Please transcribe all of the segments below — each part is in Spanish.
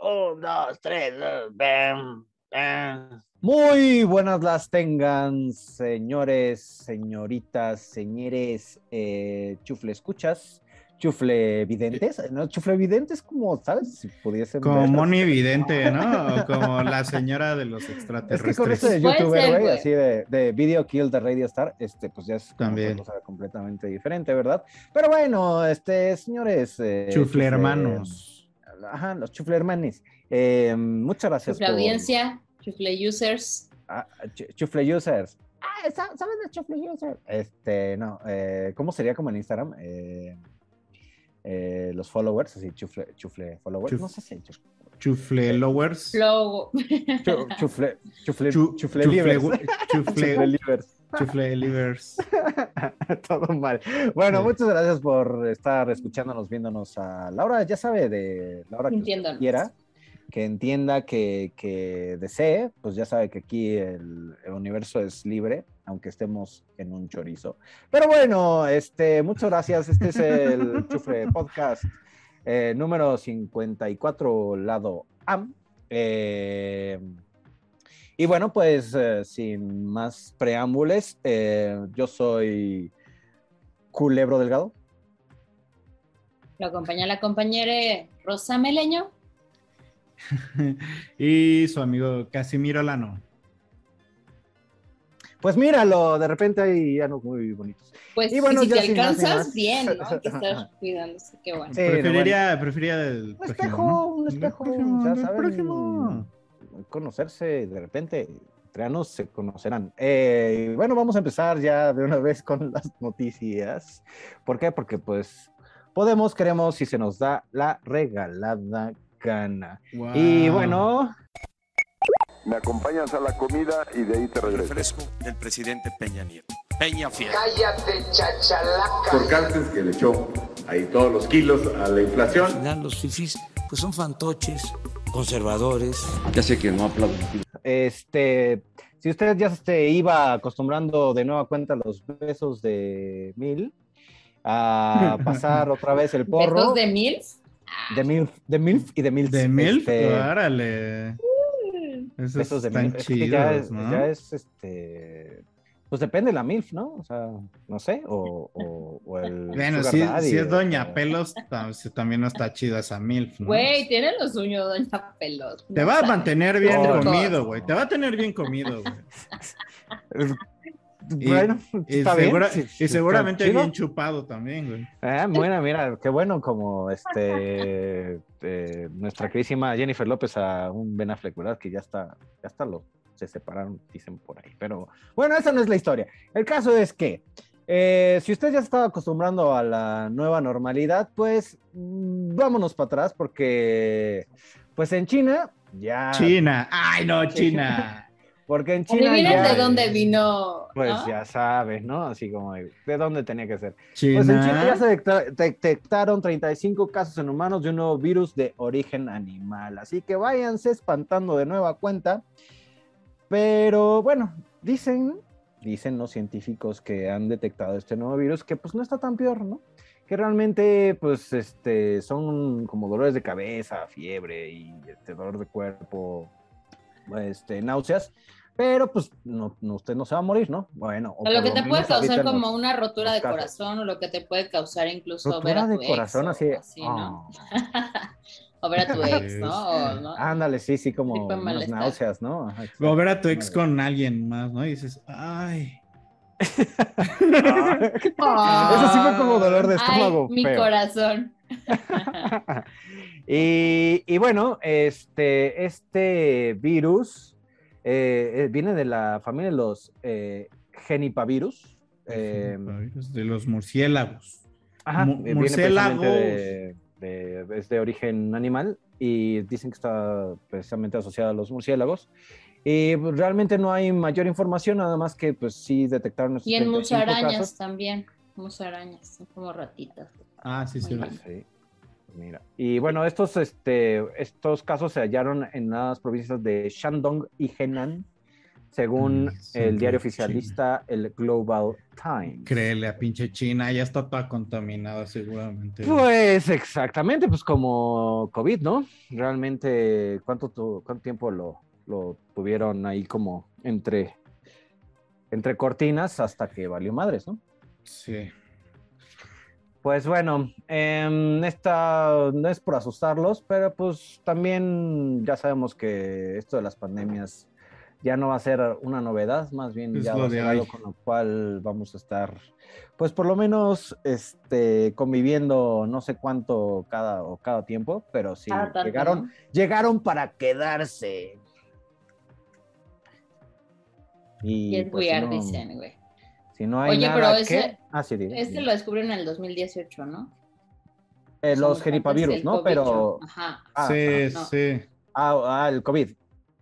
un, dos, tres, bam, bam. Muy buenas las tengan, señores, señoritas, señores, eh, chufle escuchas, chufle videntes, ¿no? Chufle videntes como, ¿sabes? Si pudiesen Como. Moni Vidente, ¿no? O como la señora de los Es extraterrestres. que con eso de youtuber, ser, güey, así de, de Video Kill de Radio Star, este, pues ya es También. cosa completamente diferente, ¿verdad? Pero bueno, este, señores. eh, Chufle hermanos. Ajá, los chufle hermanis. Eh, muchas gracias. Chufle por- audiencia, chufle users. Ah, ch- chufle users. Ah, sa- ¿sabes de chufle users? Este, no, eh, ¿cómo sería como en Instagram? Eh, eh, los followers, así, chufle, chufle followers. Chuf- no sé si Chufle lowers. Flow. chu- chufle, chufle, Chu- chufle, chufle- chufle livers. Todo mal. Bueno, Sí. muchas gracias por estar escuchándonos, viéndonos a Laura, ya sabe, de la hora que quiera, que entienda, que, que desee, pues ya sabe que aquí el, el universo es libre, aunque estemos en un chorizo. Pero bueno, este, muchas gracias. Este es el Chufre Podcast eh, número 54, lado A. Eh, y bueno, pues eh, sin más preámbulos, eh, yo soy Culebro Delgado. Lo acompaña la compañera Rosa Meleño. y su amigo Casimiro Lano. Pues míralo, de repente hay ya no muy bonitos. Pues Y bueno, si ya te más alcanzas, más. bien, ¿no? Hay que estar cuidándose, qué bueno. Sí, no, preferiría, preferiría el Un prójimo, espejo, ¿no? un El espejo, ya el saben, prójimo. Conocerse de repente, entre años se conocerán. Eh, y bueno, vamos a empezar ya de una vez con las noticias. ¿Por qué? Porque pues podemos, queremos y se nos da la regalada gana. Y Wow. bueno, Me acompañas a la comida y de ahí te regreso. Refresco del presidente Peña Nieto. Peña Fiel. Cállate, chachalaca. por Cartes que le echó ahí todos los kilos a la inflación. Al final los fifís pues son fantoches, conservadores. Ya sé que no aplauden. este, si usted ya se iba acostumbrando de nueva cuenta a los besos de mil, a pasar otra vez el porro. ¿Besos de Mills? De MILF, de MILF y de MILF. De MILF, este, órale. Esos besos de están MILF. Es que chidos, ya, ya es, este. Pues depende de la MILF, ¿no? O sea, no sé. O, o, o el. Bueno, si, Daddy, si es Doña Pelos, también no está chida esa MILF, ¿no? Güey, tiene lo suyo, doña Pelos. Te va a mantener bien comido, güey. Te va a tener bien comido, güey. Y- Bueno, Y, está bien, segura- sí, y seguramente bien chupado también, güey. Ah, bueno, mira, qué bueno como este eh, nuestra queridísima Jennifer López a un Ben Affleck, ¿verdad? Que ya está, ya está lo, se separaron, dicen por ahí. Pero bueno, esa no es la historia. El caso es que eh, si usted ya se estaba acostumbrando a la nueva normalidad, pues mm, vámonos para atrás porque pues en China ya... China. Ay, no, China. Porque en China Adivinen ya... de dónde vino. Pues ¿no? ya sabes, ¿no? Así como de, de dónde tenía que ser. China. Pues en China ya se detecta- detectaron 35 casos en humanos de un nuevo virus de origen animal. Así que váyanse espantando de nueva cuenta. Pero bueno, dicen, dicen los científicos que han detectado este nuevo virus que pues no está tan peor, ¿no? Que realmente pues este son como dolores de cabeza, fiebre y este dolor de cuerpo, este náuseas. Pero pues no, no, usted no se va a morir, ¿no? Bueno, o O lo que te puede causar los- como una rotura de casos. corazón o lo que te puede causar incluso ver Rotura a tu de ex. corazón o así. ¿no? o ver a tu ex, ¿no? O, ¿no? Ándale, sí, sí, como unas náuseas, ¿no? Ajá. O ver a tu ex con alguien más, ¿no? Y dices, ay. Eso sí fue como dolor de Ay, estómago. mi feo. corazón. y, y bueno, este, este virus eh, eh, viene de la familia de los eh, genipavirus. eh, de los murciélagos. ajá, murciélagos. de, de- es de origen animal y dicen que está precisamente asociada a los murciélagos. Y realmente no hay mayor información, nada más que pues sí detectaron estos Y en 35 musarañas casos. también. Musarañas, son como ratitas. Ah, sí, sí. Sí, mira. Y bueno, estos, este, estos casos se hallaron en las provincias de Shandong y Henan, según Mm, el diario oficialista, el Global Times. Créele a pinche China, ya está toda contaminada seguramente. Pues exactamente, pues como COVID, ¿no? Realmente, ¿cuánto, tu- cuánto tiempo lo, lo tuvieron ahí como entre, entre cortinas hasta que valió madres, ¿no? Sí. Pues bueno, em, esta no es por asustarlos, pero pues también ya sabemos que esto de las pandemias ya no va a ser una novedad, más bien Es ya lo va a ser algo con lo cual vamos a estar, pues por lo menos, este, conviviendo no sé cuánto cada o cada tiempo, pero sí llegaron, llegaron para quedarse. Y Yes, pues, no- dicen, güey. Si no hay Oye, nada pero que... ese- Ah, sí, dime, Este dime. lo descubrieron en el 2018, ¿no? Eh, los geripavirus, ¿no? Pero... Ajá. Ah, sí, no. sí. Ah, ah, el COVID.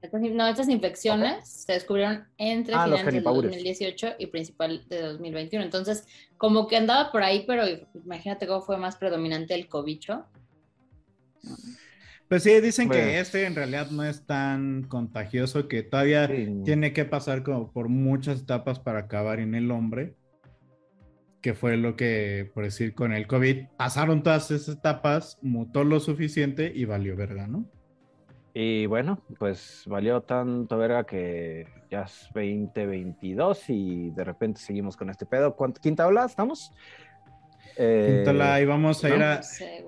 Estas- No, estas infecciones se descubrieron entre Ah, finales del genipavirus. 2018 y principal de 2021. Entonces, como que andaba por ahí, pero imagínate cómo fue más predominante el cobicho. Pues sí, dicen que este en realidad no es tan contagioso, que todavía Sí. tiene que pasar como por muchas etapas para acabar en el hombre, que fue lo que, por decir, con el COVID, pasaron todas esas etapas, mutó lo suficiente y valió verga, ¿no? Y bueno, pues valió tanto verga que ya es 2022 y de repente seguimos con este pedo. ¿Cuánto, ¿Quinta ola estamos? Eh, Quintola, y vamos a ¿no? ir a, sé,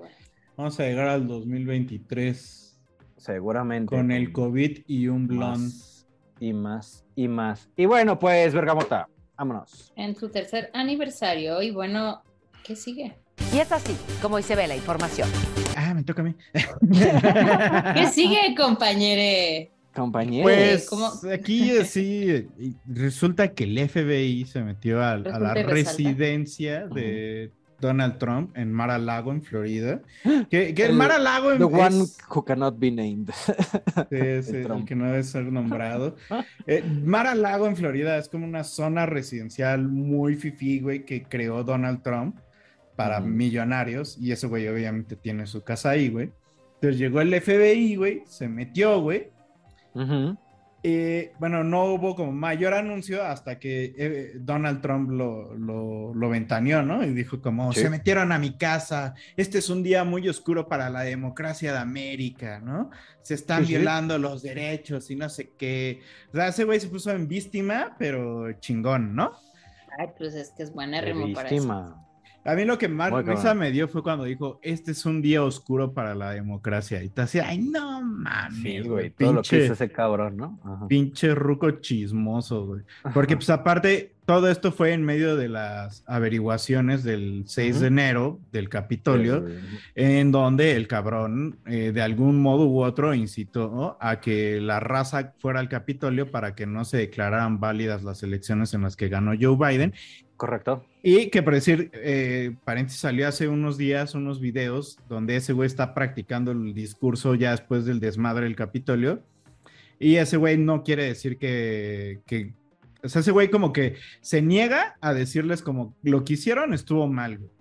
vamos a llegar al 2023 seguramente. con el COVID y un blond. más y más y más. Y bueno, pues Bergamota, vámonos. En su tercer aniversario, y bueno, ¿qué sigue? Y es así como hoy se ve la información. Me toca a mí. ¿Qué sigue, compañere? Compañero. Pues ¿Cómo? aquí sí, resulta que el FBI se metió a, a la resalta. residencia de Donald Trump en Mar-a-Lago, en Florida. Que, que el, El- Mar-a-Lago The one es, who cannot be named. es el que no debe ser nombrado. Eh, Mar-a-Lago en Florida es como una zona residencial muy fifí, güey, que creó Donald Trump para millonarios y ese güey obviamente tiene su casa ahí, güey. Entonces llegó el FBI, güey, se metió, güey. Eh, bueno, no hubo como mayor anuncio hasta que eh, Donald Trump lo, lo, lo ventaneó, ¿no? Y dijo como, Sí. se metieron a mi casa, este es un día muy oscuro para la democracia de América, ¿no? Se están Sí, sí. violando los derechos y no sé qué. O sea, ese güey se puso en víctima, pero chingón, ¿no? Ay, pues es que es buenérrimo para eso. A mí lo que más risa me dio fue cuando dijo, este es un día oscuro para la democracia. Y te hacía, ay, no mames, Sí, güey, todo lo que pinche- hizo ese cabrón, ¿no? Ajá. Pinche ruco chismoso, güey. Porque, pues, aparte, todo esto fue en medio de las averiguaciones del 6 Ujú. de enero del Capitolio, en donde el cabrón, eh, de algún modo u otro, incitó a que la raza fuera al Capitolio para que no se declararan válidas las elecciones en las que ganó Joe Biden. Correcto. Y que, por decir, eh, paréntesis, salió hace unos días unos videos donde ese güey está practicando el discurso ya después del desmadre del Capitolio. Y ese güey no quiere decir que, que- o sea, ese güey como que se niega a decirles como lo que hicieron estuvo mal, güey.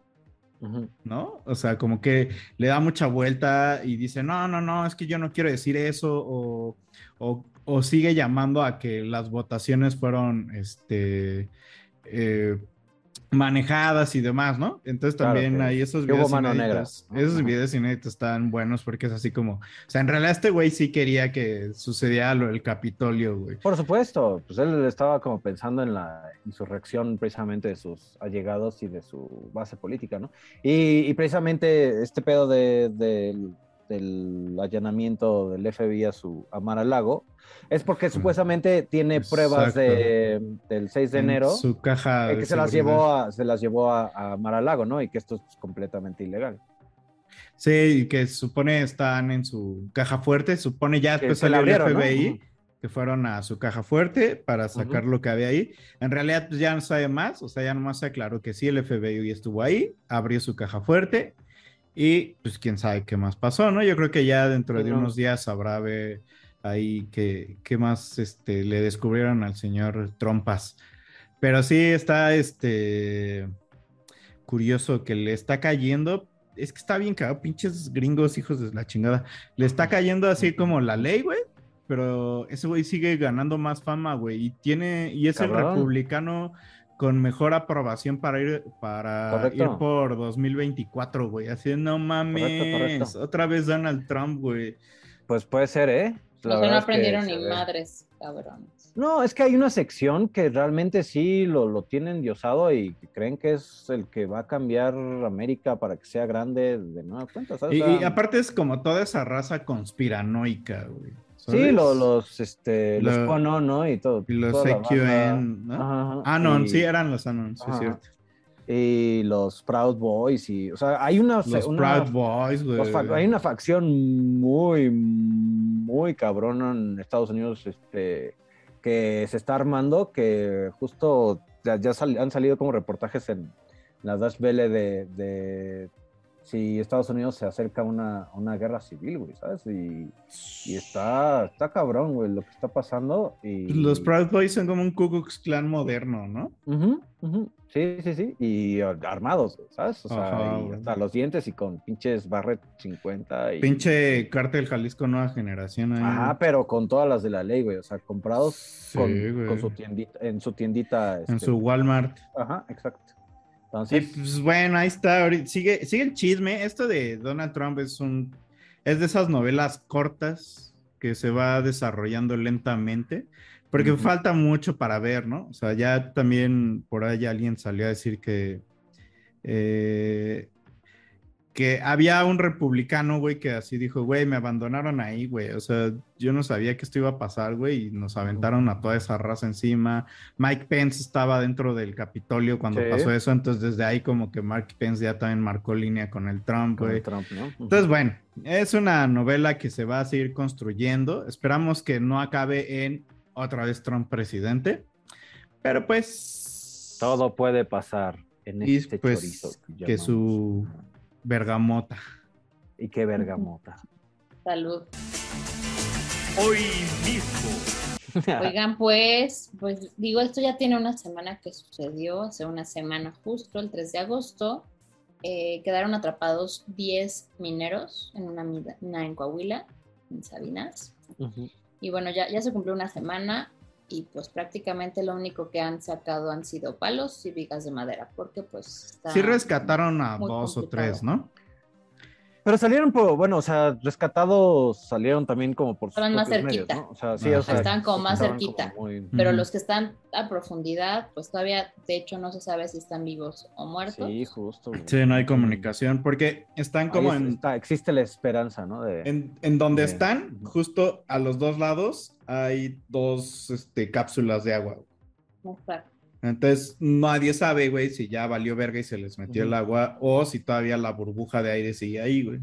¿no? O sea, como que le da mucha vuelta y dice, no, no, no, es que yo no quiero decir eso, o, o- o sigue llamando a que las votaciones fueron, este, eh, manejadas y demás, ¿no? Entonces también hay esos videos inéditos. Esos videos inéditos están buenos porque es así como, o sea, en realidad este güey sí quería que sucediera lo del Capitolio, güey. Por supuesto, pues él estaba como pensando en la insurrección precisamente de sus allegados y de su base política, ¿no? Y, y precisamente este pedo de- del allanamiento del FBI a su a Mar-a-Lago es porque supuestamente tiene pruebas de, del 6 de En enero Su caja. eh, de que se las llevó a se las llevó a, a Mar-a-Lago, ¿no? Y que esto es completamente ilegal. Sí, y que supone están en su caja fuerte, supone ya después salió el ¿no? FBI, Ujú. que fueron a su caja fuerte para sacar lo que había ahí. En realidad pues, ya no sabe más, o sea, ya nomás se aclaró que sí, el FBI estuvo ahí, abrió su caja fuerte Y pues quién sabe qué más pasó, ¿no? Yo creo que ya dentro de no. unos días sabrá ver ahí qué, qué más este, le descubrieron al señor Trompas. Pero sí está este curioso que le está cayendo. Es que está bien cagado, pinches gringos, hijos de la chingada. Le está cayendo así como la ley, güey. Pero ese güey sigue ganando más fama, güey. Y tiene, y es el republicano con mejor aprobación para ir, para Correcto. ir por 2024, güey. Así de, no mames. correcto. Otra vez Donald Trump, güey. Pues puede ser, ¿eh? La sea, no es que aprendieron ni madres, cabrones. No, es que hay una sección que realmente sí lo, lo tienen diosado y que creen que es el que va a cambiar América para que sea grande de nueva cuenta, y aparte es como toda esa raza conspiranoica, güey. Sí, ¿sabes? lo- los, este, los Lo- Cono, ¿no? Y todo. Y los banda. ¿no? Ajá, ajá. No, Y- sí, eran los Anon, sí, es cierto. Y los Proud Boys y, o sea, hay una... Los una- Proud Boys, güey. los hay una facción muy, muy cabrona en Estados Unidos, este, que se está armando, que justo ya, ya sal- han salido como reportajes en la Dash Vele de, de si Estados Unidos se acerca a una, una guerra civil, güey, ¿sabes? Y, y está, está cabrón, güey, lo que está pasando. Y... Los Proud Boys son como un Ku Klux Klan moderno, ¿no? Ujú, ujú. Sí, sí, sí. Y uh, armados, güey, ¿sabes? O sea, Ajá, y hasta los dientes y con pinches Barret 50 y... Pinche Cártel Jalisco Nueva Generación ahí. Ajá, pero con todas las de la ley, güey. O sea, comprados Sí, con, con su tiendita, en su tiendita. En este, su Walmart. Ajá, exacto. Y Entonces, pues bueno, ahí está. Sigue, sigue el chisme. Esto de Donald Trump es un. Es de esas novelas cortas que se va desarrollando lentamente. Porque falta mucho para ver, ¿no? O sea, ya también por ahí alguien salió a decir que. eh, que había un republicano, güey, que así dijo, güey, me abandonaron ahí, güey. O sea, yo no sabía que esto iba a pasar, güey, y nos aventaron a toda esa raza encima. Mike Pence estaba dentro del Capitolio cuando Sí. pasó eso, entonces desde ahí como que Mike Pence ya también marcó línea con el Trump, güey. Entonces, bueno, es una novela que se va a seguir construyendo. Esperamos que no acabe en otra vez Trump presidente, pero pues... Todo puede pasar en Y este pues chorizo. que su bergamota. Y qué bergamota. Salud. Hoy mismo. Oigan, pues, pues digo, esto ya tiene una semana que sucedió, hace una semana justo, el 3 de agosto. eh, quedaron atrapados 10 mineros en una mina en Coahuila, en Sabinas. Y bueno, ya, ya se cumplió una semana y pues prácticamente lo único que han sacado han sido palos y vigas de madera, porque pues está Sí rescataron a dos o tres, ¿no? Pero salieron por, bueno, o sea, rescatados salieron también como por Estaban más medios, cerquita. ¿no? O sea, sí, Ajá. o sea, Estaban como más estaban cerquita. muy- Pero los que están a profundidad, pues todavía, de hecho, no se sabe si están vivos o muertos. Sí, justo. güey. Sí, no hay comunicación, porque están como Ahí en, está- existe la esperanza, ¿no? De, en, en donde de- están, justo a los dos lados, hay dos este, cápsulas de agua. Exacto. Entonces, nadie sabe, güey, si ya valió verga y se les metió el Ujú. agua o si todavía la burbuja de aire sigue ahí, güey.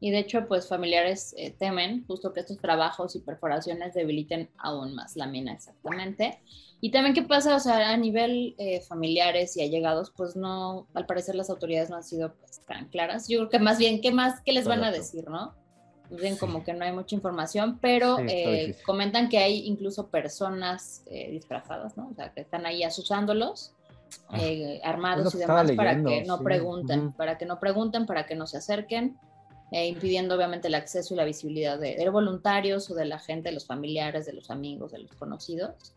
Y de hecho, pues familiares eh, temen justo que estos trabajos y perforaciones debiliten aún más la mina exactamente. Y también qué pasa, o sea, a nivel eh, familiares y allegados, pues no, al parecer las autoridades no han sido pues, tan claras. Yo creo que más bien, ¿qué más, qué les van a Correcto. decir, no? Más bien como que no hay mucha información, pero Sí, eh, comentan que hay incluso personas eh, disfrazadas, ¿no? O sea, que están ahí asusándolos. Ah. eh, armados y demás para leyendo, que no sí. pregunten, Ujú. para que no pregunten, para que no se acerquen eh, impidiendo obviamente el acceso y la visibilidad de, de voluntarios o de la gente, de los familiares, de los amigos, de los conocidos.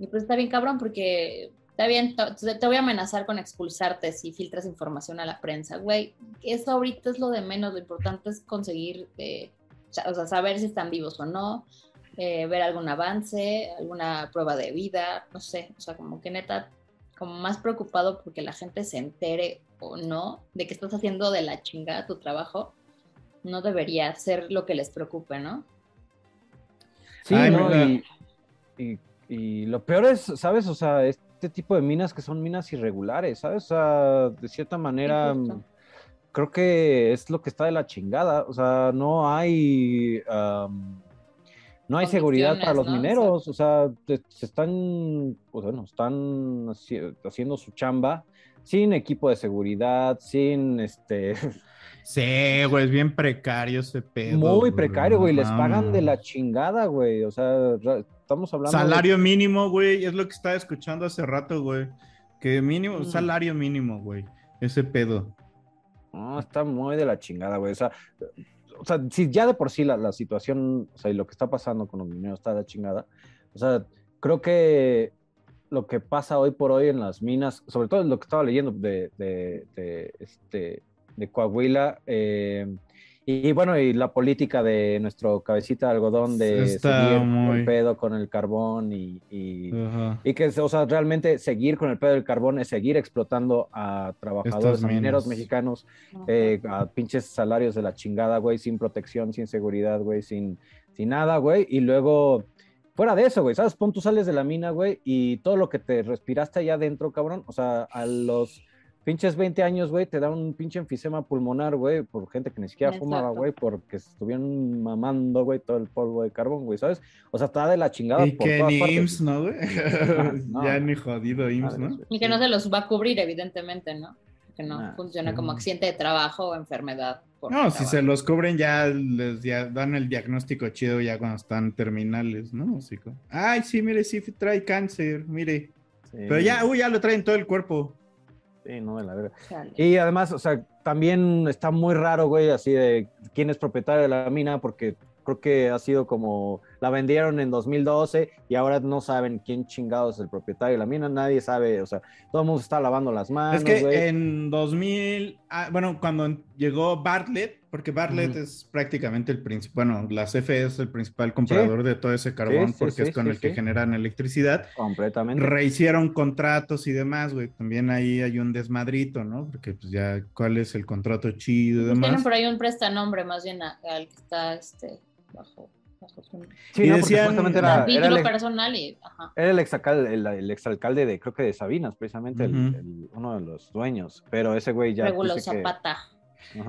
Y pues está bien cabrón porque está bien, te, te voy a amenazar con expulsarte si filtras información a la prensa. Güey, eso ahorita es lo de menos, lo importante es conseguir, eh, o sea, saber si están vivos o no, eh, ver algún avance, alguna prueba de vida, no sé, o sea, como que neta, como más preocupado porque la gente se entere o no de que estás haciendo de la chingada tu trabajo, no debería ser lo que les preocupe, ¿no? Sí, Ay, ¿no? mira. Y, y- y lo peor es, ¿sabes? O sea, este tipo de minas que son minas irregulares, ¿sabes? O sea, de cierta manera, mm, creo que es lo que está de la chingada. O sea, no hay... no hay seguridad para los mineros, o sea, te- se están, pues bueno, están haci- haciendo su chamba sin equipo de seguridad, sin este, Sí, güey, es bien precario ese pedo. Muy precario, güey. Les pagan de la chingada, güey. O sea, estamos hablando. de- Salario mínimo, güey, es lo que estaba escuchando hace rato, güey. Que mínimo, Mm. salario mínimo, güey. Ese pedo. No, está muy de la chingada, güey. O sea, o sea, si ya de por sí la, la situación, o sea, y lo que está pasando con los mineros está de la chingada. O sea, creo que lo que pasa hoy por hoy en las minas, sobre todo lo que estaba leyendo de, de, de, este, de Coahuila, eh, y, bueno, y la política de nuestro cabecita de algodón de Está seguir con muy- el pedo con el carbón y, y, y que, o sea, realmente seguir con el pedo del carbón es seguir explotando a trabajadores, a mineros mexicanos, eh, a pinches salarios de la chingada, güey, sin protección, sin seguridad, güey, sin, sin nada, güey. Y luego, fuera de eso, güey, ¿sabes? Pon tú sales de la mina, güey, y todo lo que te respiraste allá adentro, cabrón, o sea, a los pinches 20 años, güey, te da un pinche enfisema pulmonar, güey, por gente que ni siquiera fumaba, güey, porque estuvieron mamando, güey, todo el polvo de carbón, güey, ¿sabes? O sea, está de la chingada Y por que todas ni partes. IMSS, ¿no, güey? no. ya ni jodido IMSS, ¿no? Y que no se los va a cubrir, evidentemente, ¿no? Que no Ah, funciona sí. como accidente de trabajo o enfermedad. No, si trabajo. se los cubren ya les ya dan el diagnóstico chido ya cuando están terminales, ¿no? Así como, Ay, sí, mire, sí trae cáncer, mire. Sí. Pero ya, uy, ya lo traen todo el cuerpo. Sí, no, de la verga. Y además, o sea, también está muy raro, güey, así de quién es propietario de la mina, porque creo que ha sido como, la vendieron en 2012 y ahora no saben quién chingado es el propietario de la mina, nadie sabe, o sea, todo el mundo está lavando las manos, es que güey. en 2000, ah, bueno, cuando llegó Bartlett, porque Bartlett es prácticamente el principal, bueno, la CFE es el principal comprador de todo ese carbón Sí, sí, porque sí, es con sí, el que generan electricidad. Completamente. Rehicieron contratos y demás, güey. También ahí hay un desmadrito, ¿no? Porque pues ya, ¿cuál es el contrato chido y Pues tienen demás? por ahí un prestanombre más bien al que está este, bajo, Sí, y no, decían- era, era el, personal y ajá. era el exalcalde, el, el exalcalde de, creo que de Sabinas, precisamente, el- uno de los dueños, pero ese güey ya Regulo que- Zapata.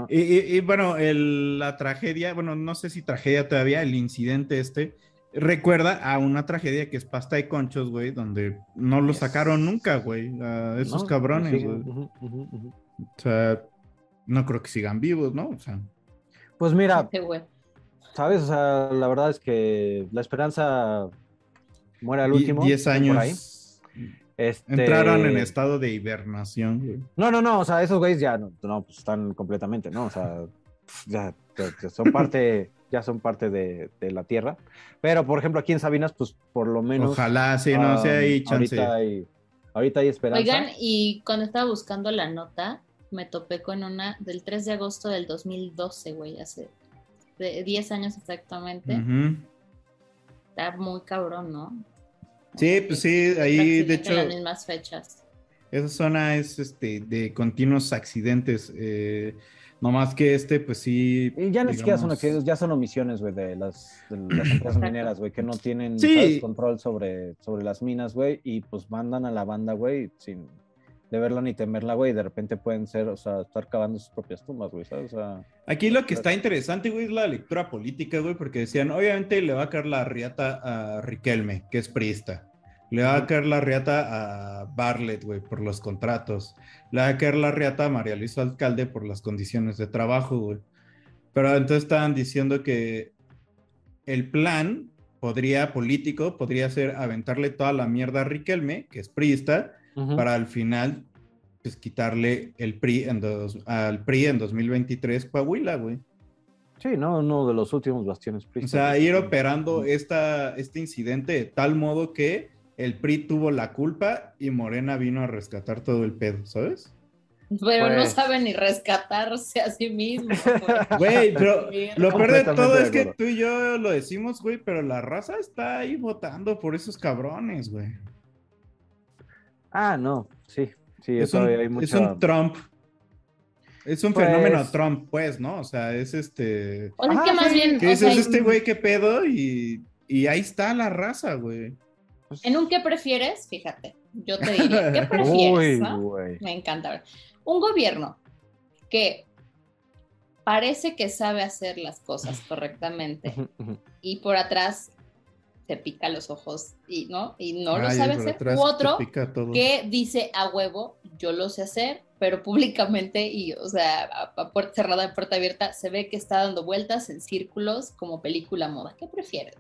Y, y- y, bueno, el- la tragedia, bueno, no sé si tragedia todavía, el incidente este, recuerda a una tragedia que es pasta de conchos, güey, donde no lo sacaron nunca, güey, a esos No, cabrones, sí, güey. O sea, no creo que sigan vivos, ¿no? O sea, Pues mira, Este güey. ¿Sabes? O sea, la verdad es que la esperanza muere al último. 10 por ahí. años Este- entraron en estado de hibernación, güey. No, no, no, o sea, esos güeyes ya no, no, pues están completamente, ¿no? O sea, ya, ya- son parte, ya son parte de, de la tierra. Pero, por ejemplo, aquí en Sabinas, pues por lo menos. Ojalá, sí, no, sí um, hay chance. Ahorita hay, ahorita hay esperanza. Oigan, y cuando estaba buscando la nota, me topé con una del 3 de agosto del 2012, güey, hace de 10 años exactamente. Está muy cabrón, ¿no? Sí, pues sí, ahí de en las hecho, mismas fechas. esa zona es este de continuos accidentes. eh, no más que este, pues sí. Y ya ni siquiera son accidentes, ya son omisiones, güey, de las, de las empresas mineras, güey, que no tienen control sobre, sobre las minas, güey, y pues mandan a la banda, güey, sin deberla ni temerla, güey, de repente pueden ser, o sea, estar cavando sus propias tumbas, güey, ¿sabes? O sea, Aquí lo que está interesante, güey, es la lectura política, güey, porque decían, obviamente le va a caer la riata a Riquelme, que es priista. Le va a caer la riata a Bartlett, güey, por los contratos. Le va a caer la riata a María Luisa Alcalde por las condiciones de trabajo, güey. Pero entonces estaban diciendo que el plan podría, político, podría ser aventarle toda la mierda a Riquelme, que es priista, para al final, pues quitarle el PRI en dos- al PRI en 2023 Coahuila, güey. sí, ¿no? Uno de los últimos bastiones O pristas, sea, ir operando esta, este incidente de tal modo que el PRI tuvo la culpa y Morena vino a rescatar todo el pedo, ¿sabes? Pero no Pues- sabe ni rescatarse a sí mismo. Güey, pero lo peor de todo es que tú y yo lo decimos, güey, pero la raza está ahí votando por esos cabrones, güey. Ah, no, sí, sí, Es, un, hay es mucha... un Trump. Es un Pues- fenómeno Trump, pues, ¿no? O sea, es este... O sea, es que más sí, bien, ¿Qué o dices sea, este güey? ¿Qué pedo? Y, y ahí está la raza, güey. pues, en un qué prefieres, fíjate, yo te diría, ¿qué prefieres? Uy, no? güey. Me encanta. Un gobierno que parece que sabe hacer las cosas correctamente y por atrás te pica los ojos y no, y no lo sabe hacer. U otro que dice a huevo, yo lo sé hacer, pero públicamente y, o sea, a, a puerta cerrada, a puerta abierta, se ve que está dando vueltas en círculos como película moda. ¿Qué prefieres?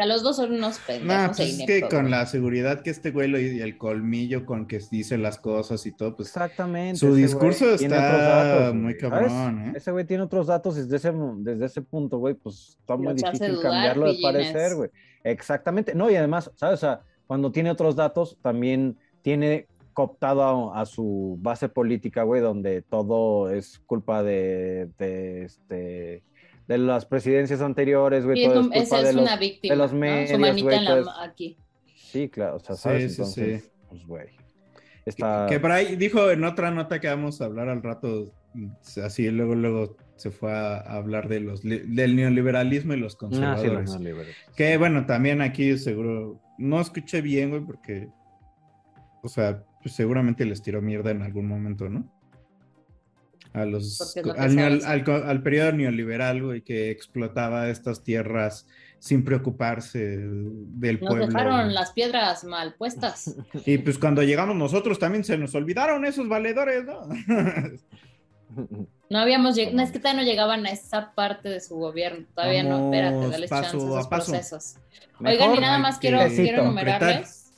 O sea, los dos son unos pendejos. No, e pues es que con la seguridad que este güey lo- y el colmillo con que dice las cosas y todo, pues Exactamente. Su discurso está datos, muy cabrón. ¿eh? Ese güey tiene otros datos y desde ese, desde ese punto, güey, pues está muy difícil dudar, cambiarlo de pillines. parecer, güey. Exactamente. No, y además, ¿sabes? O sea, cuando tiene otros datos, también tiene cooptado a, a su base política, güey, donde todo es culpa de, de, este de las presidencias anteriores, güey. Sí, es, todo un- es culpa esa de es los, una víctima. de los ¿no? medios, Su manita güey, en la todo ma- es- aquí. Sí, claro, o sea, Sí, ¿sabes? sí, Entonces, sí. pues, güey. Está... Que por ahí dijo en otra nota que vamos a hablar al rato, así luego luego se fue a, hablar de los del neoliberalismo y los Ah, sí, conservadores. los. Que bueno, también aquí seguro no escuché bien, güey, porque o sea, pues seguramente les tiró mierda en algún momento, ¿no? A los al, al co- al periodo neoliberal, güey, que explotaba estas tierras sin preocuparse del Nos pueblo. dejaron güey. las piedras mal puestas. Y pues cuando llegamos nosotros también se nos olvidaron esos valedores, ¿no? No habíamos llegado, no, es que todavía no llegaban a esa parte de su gobierno. Todavía no, espérate, dale paso chance a esos paso. procesos. Mejor Oigan, y nada más que quiero, quiero nombrarles,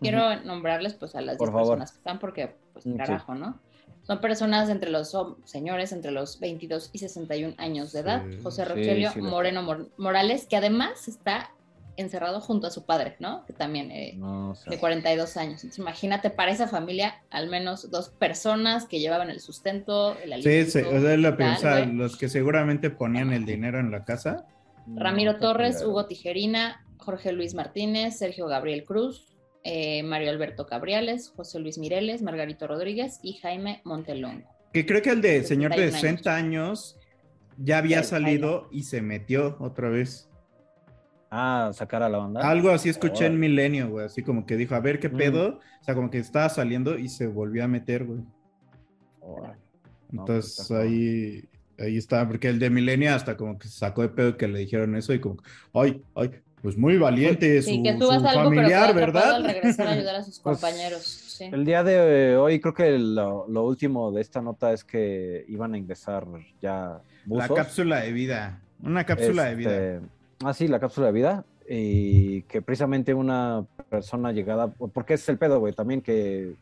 quiero nombrarles pues a las Por 10 favor. personas que están, porque pues Mm, carajo, ¿no? Son personas entre los son señores entre los 22 y 61 años de edad. Sí, José Rogelio sí, Moreno Mor- Morales, que además está encerrado junto a su padre, ¿no? Que también eh, No, o sea, de 42 años. Entonces, imagínate para esa familia al menos dos personas que llevaban el sustento, el Sí, alimento. sí, o sea, los que seguramente ponían el dinero en la casa. Ramiro Torres. Hugo Tijerina, Jorge Luis Martínez, Sergio Gabriel Cruz, eh, Mario Alberto Cabriales, José Luis Mireles, Margarito Rodríguez y Jaime Montelongo. Que creo que el de señor de 61 60 años ya había El salido y se metió otra vez. Ah, sacar a la banda. Algo así escuché en. Milenio, güey, así como que dijo, a ver qué Mm. pedo. O sea, como que estaba saliendo y se volvió a meter, güey. No, pues, Entonces ahí, ahí está, porque el de Milenio hasta como que se sacó de pedo que le dijeron eso y como, ay, ay, pues muy valiente su, Sí, que su algo, pero familiar, ¿verdad? al regresar a ayudar a sus Pues. Sí. El día de hoy, creo que lo, lo último de esta nota es que iban a ingresar ya buzos. La cápsula de vida, una cápsula de vida. Este, Ah, sí, la cápsula de vida. Y que precisamente una persona llegada, porque es el pedo, güey, también que,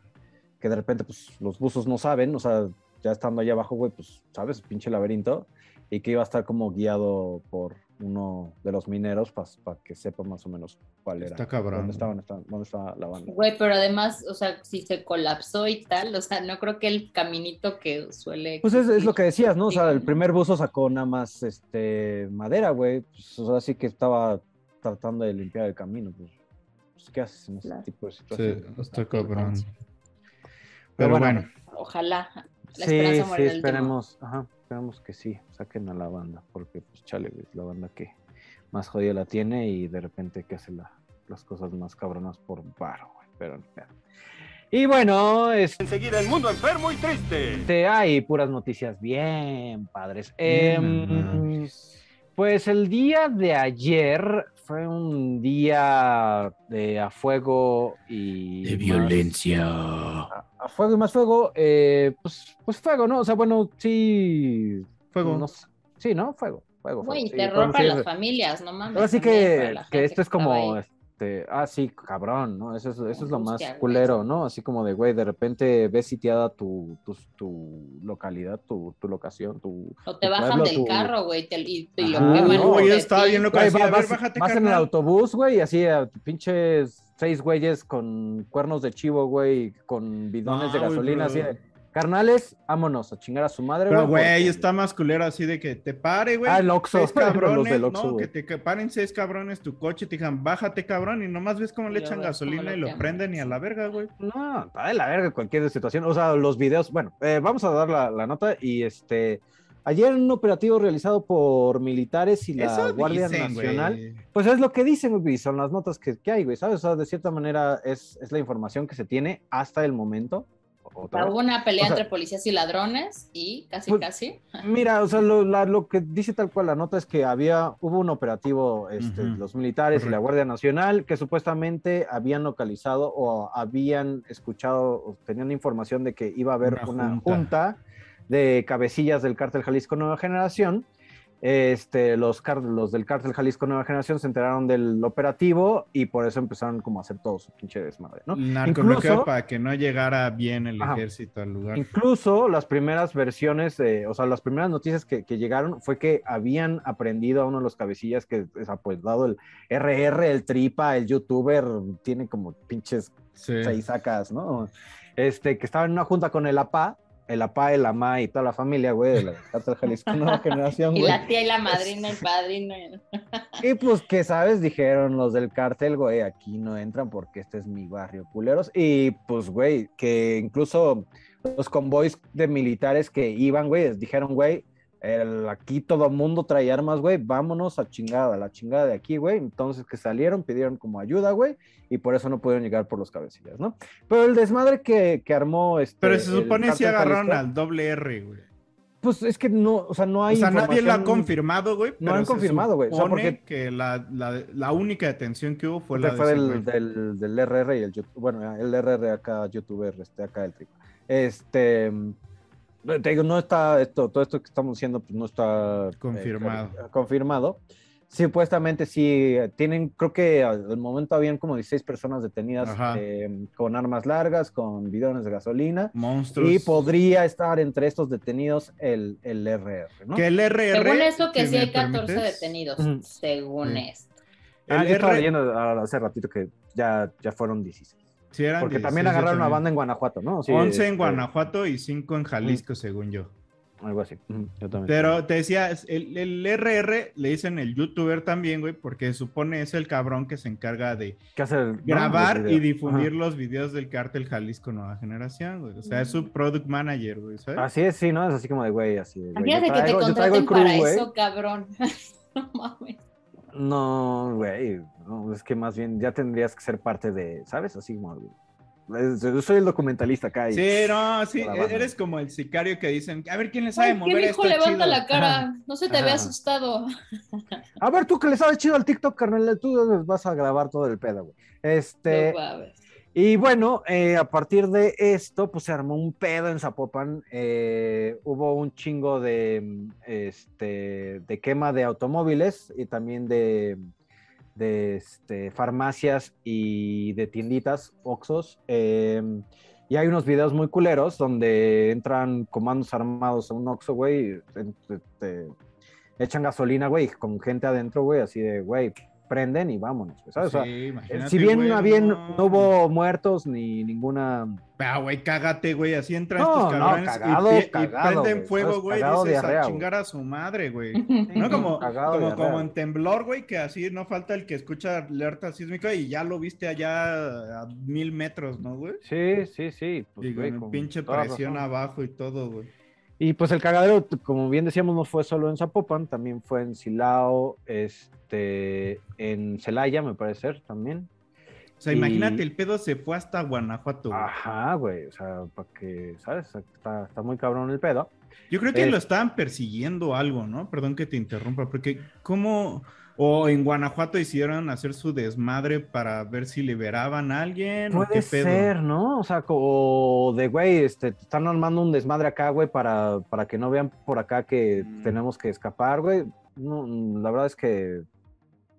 que de repente pues los buzos no saben, o sea, ya estando allá abajo, güey, pues, ¿sabes? Pinche laberinto. Y que iba a estar como guiado por uno de los mineros para que sepa más o menos cuál era. Está cabrón, ¿Dónde, estaban, estaban- dónde estaba la banda? Güey, pero además, o sea, si se colapsó y tal, o sea, no creo que el caminito que suele. Pues es, es lo que decías, ¿no? O sea, el primer buzo sacó nada más este, madera, güey. Pues, o sea, sí que estaba tratando de limpiar el camino. Pues, pues, ¿qué haces en ese Claro. tipo de Sí, situaciones? está cabrón. Sí. Pero bueno, bueno, Ojalá. La sí, esperanza sí, esperemos, ajá, esperemos que sí, saquen a la banda, porque pues chale, es la banda que más jodida la tiene y de repente que hace la- las cosas más cabronas por varo, güey, pero ni pedo. Y bueno, este, Enseguida el mundo enfermo y triste. hay puras noticias bien padres. Bien, nice. Pues el día de ayer fue un día de a fuego y De más- violencia. a, a fuego y más fuego, eh, pues, pues fuego, ¿no? O sea, bueno, sí. Fuego. no sí, ¿no? Fuego, fuego. Güey, sí, terror podemos para decir- las familias, no mames. Ahora sí también para que, la que gente esto es como, ahí. Este, ah, sí, cabrón, ¿no? Eso es, eso es lo más culero, ¿no? Así como de, güey, de repente ves sitiada tu, tu, tu localidad, tu, tu locación, tu... O te tu bajan pueblo, del tu- carro, güey, te- y, y lo Ajá, queman. no, de estaba ti. bien a ver, vas, bájate, vas en el autobús, güey, y así, a pinches seis güeyes con cuernos de chivo, güey, con bidones de Ah, güey, gasolina, así de, carnales, vámonos a chingar a su madre, Pero, güey. porque- está más culero así de que te pare, güey. Ah, el Oxxo, Seis cabrones, los del Oxxo, no, güey. que te paren seis cabrones tu coche, te digan, bájate, cabrón, y nomás ves cómo Y le echan gasolina y lo prenden y a la verga, güey. No, está de la verga cualquier situación. O sea, los videos, bueno, eh, vamos a dar la, la nota y este... Ayer un operativo realizado por militares y la Eso Guardia dicen, Nacional. Pues es lo que dicen, güey, son las notas que, que hay, güey, ¿sabes? O sea, de cierta manera es, es la información que se tiene hasta el momento. Otra. Hubo una pelea O sea, entre policías y ladrones y casi, Pues, casi. Mira, o sea, lo, la- lo que dice tal cual la nota es que había, hubo un operativo, este, los militares y la. Guardia Nacional, que supuestamente habían localizado o habían escuchado, o tenían información de que iba a haber Una una, junta. junta. de cabecillas del cártel Jalisco Nueva Generación. Este, los, los del cártel Jalisco Nueva Generación se enteraron del operativo y por eso empezaron como a hacer todo su pinche desmadre, ¿no? Incluso- para que no llegara bien el Ajá. ejército al lugar. Incluso las primeras versiones, o sea, las primeras noticias que, que llegaron fue que habían aprendido a uno de los cabecillas que es apodado el RR, el tripa, el youtuber, tiene como pinches Sí. seis sacas, ¿no? Este, que estaba en una junta con el APA, el APA, el AMA y toda la familia, güey, de la Cártel Jalisco Nueva Generación, Y güey. la tía y la madrina, el padrino. y- Y pues, que sabes? Dijeron los del cártel, güey, aquí no entran porque este es mi barrio, culeros. Y pues, güey, que incluso los convoys de militares que iban, güey, les dijeron, güey, el- aquí todo mundo trae armas, güey, vámonos a chingada, la chingada de aquí, güey. Entonces que salieron, pidieron como ayuda, güey, y por eso no pudieron llegar por los cabecillas, ¿no? Pero el desmadre que, que armó este. Pero se supone si agarraron Jalisco, al doble R, güey. Pues es que no, o sea, no O hay. sea, nadie lo ha confirmado, güey. No han confirmado, güey. O sea, porque- que la, la, la única detención que hubo fue la fue del, del, del RR y el YouTube, bueno, el RR acá, youtuber, este, acá el tripa. Este, te digo, no está esto, todo esto que estamos diciendo, pues no está eh, Confirmado. claro, confirmado. Supuestamente sí, eh, tienen, creo que al momento habían como 16 personas detenidas eh, con armas largas, con bidones de gasolina, Monstruos. y podría estar entre estos detenidos el, el RR, ¿no? Que el RR. Según esto, que si sí hay 14 permites, detenidos, Ujú. según Sí. esto. Ah, el yo estaba leyendo ah, hace ratito que ya, ya fueron 16. Sí eran Porque 16, también agarraron una banda en Guanajuato, ¿no? Sí, 11 en este, Guanajuato y 5 en Jalisco, según yo. Algo así. Ujú, Yo también. Pero te decía, el, el RR le dicen el youtuber también, güey, porque supone es el cabrón que se encarga de grabar y difundir Ajá. los videos del cártel Jalisco Nueva Generación, güey. O sea, es su product manager, güey, ¿sabes? Así es, sí, ¿no? Es así como de, güey, así de, güey, yo que te traigo- yo traigo el contraten para güey. eso, cabrón. no mames. No, güey, no, es que más bien ya tendrías que ser parte de, ¿sabes? Así como, yo soy el documentalista acá. y- Sí, no, sí, banda. eres como el sicario que dicen, a ver quién le sabe Ay, ¿Qué mover hijo esto levanta chido. la cara? No se te ve Ajá. asustado. A ver, tú que le sabes chido al TikTok, carnal, tú vas a grabar todo el pedo, güey. Este, No. Y bueno, eh, a partir de esto, pues se armó un pedo en Zapopan. eh, hubo un chingo de, mm, este, de quema de automóviles y también de, de este, farmacias y de tienditas, Oxos. eh, y hay unos videos muy culeros donde entran comandos armados a un Oxxo, güey, este, echan gasolina, güey, con gente adentro, güey, así de, güey, prenden y vámonos, güey. O sea, Sí, imagínate, si bien, güey, no, bien no. no hubo muertos ni ninguna. Ah, güey, cágate, güey. Así entran No, estos no, cabrones y cagado, y, prenden güey, fuego, güey. Cagado Dices diarrea, a güey. chingar a su madre, güey. No como, Cagado como, diarrea, como güey. en temblor, güey, que así no falta el que escucha alerta sísmica y ya lo viste allá a mil metros, ¿no, güey? Sí, sí, sí. pues, y güey, con con pinche presión razón. abajo y todo, güey. Y pues el cagadero, como bien decíamos, no fue solo en Zapopan, también fue en Silao, este, en Celaya, me parece también. O sea, Y- imagínate, el pedo se fue hasta Guanajuato, güey. Ajá, güey, o sea, para que, ¿sabes? Está, está muy cabrón el pedo. Yo creo que lo estaban persiguiendo algo, ¿no? Perdón que te interrumpa, porque ¿cómo? O en Guanajuato hicieron hacer su desmadre para ver si liberaban a alguien o Puede qué pedo. ser, ¿no? O sea, como de, güey, este, te están armando un desmadre acá, güey, para, para que no vean por acá que Mm. tenemos que escapar, güey. No, la verdad es que,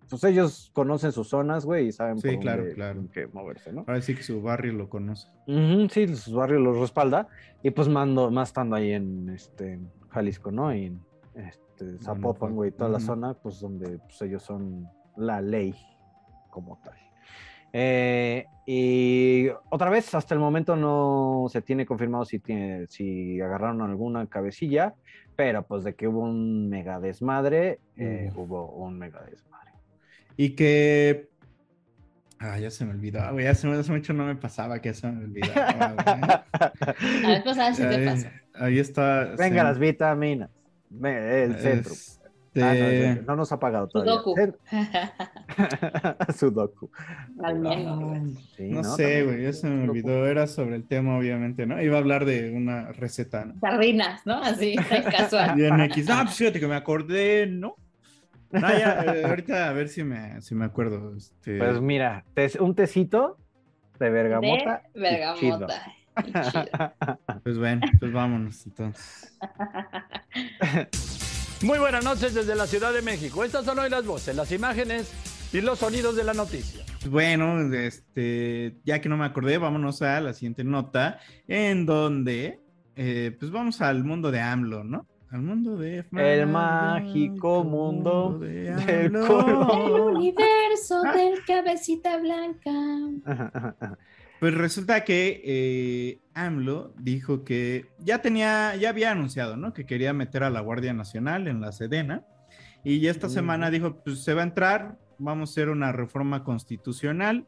pues ellos conocen sus zonas, güey, y saben Sí, por claro, dónde claro. que moverse, ¿no? Ahora sí que su barrio lo conoce. Ujú, sí, su barrio los respalda, y pues mando, más estando ahí en, este, en Jalisco, ¿no? Y en este, Zapopan, Guanajuato, güey, toda la ujú. zona, pues donde pues, ellos son la ley como tal. Eh, y otra vez, hasta el momento no se tiene confirmado si, tiene, si agarraron alguna cabecilla, pero pues de que hubo un mega desmadre, eh, hubo un mega desmadre. Y que. Ah, ya se me olvidó, güey. Hace, hace mucho no me pasaba que se me olvidaba, güey. La vez pasada sí te Ahí- pasó. Ahí está. Venga, sí. las vitaminas. El centro. Este. Ah, no, no nos ha pagado todavía. Sudoku. Sudoku. Al menos. Sí, no, ¿no? sé, güey, eso me Sudoku. olvidó. Era sobre el tema, obviamente, ¿no? Iba a hablar de una receta, ¿no? Sardinas, ¿no? Así, casual. Bien X. Ah, pues fíjate que me acordé, ¿no? Ya, eh, ahorita a ver si me, si me acuerdo. Este... Pues mira, un tecito de bergamota. De bergamota. Pues bueno, pues vámonos entonces. Muy buenas noches desde la Ciudad de México. Estas son hoy las voces, las imágenes y los sonidos de la noticia. Bueno, este, ya que no me acordé, vámonos a la siguiente nota, en donde, eh, pues vamos al mundo de AMLO, ¿no? Al mundo de... El mágico mundo de del color. El universo del cabecita blanca. Pues resulta que eh, AMLO dijo que ya tenía, ya había anunciado, ¿no? Que quería meter a la Guardia Nacional en la Sedena. Y ya esta semana dijo, pues se va a entrar, vamos a hacer una reforma constitucional.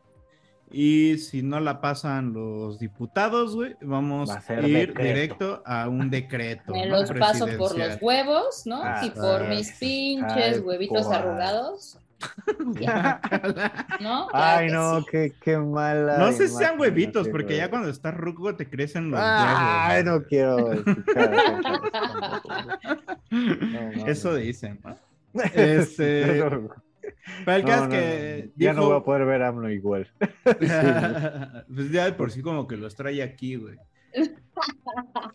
Y si no la pasan los diputados, güey, vamos Va a, ir decreto. directo a un decreto. Me ¿no? los paso por los huevos, ¿no? Ah, y por mis pinches ay, huevitos arrugados. Ya, ¿No? Ay, no, sí. qué, qué mala. No sé si sean huevitos, porque ya cuando estás ruco te crecen los Ay, huevos. no quiero escuchar. Eso dicen, ¿no? Este, pero el caso No, es no, que no. Ya no voy a poder ver a AMLO igual. pues ya de por sí como que los trae aquí, güey.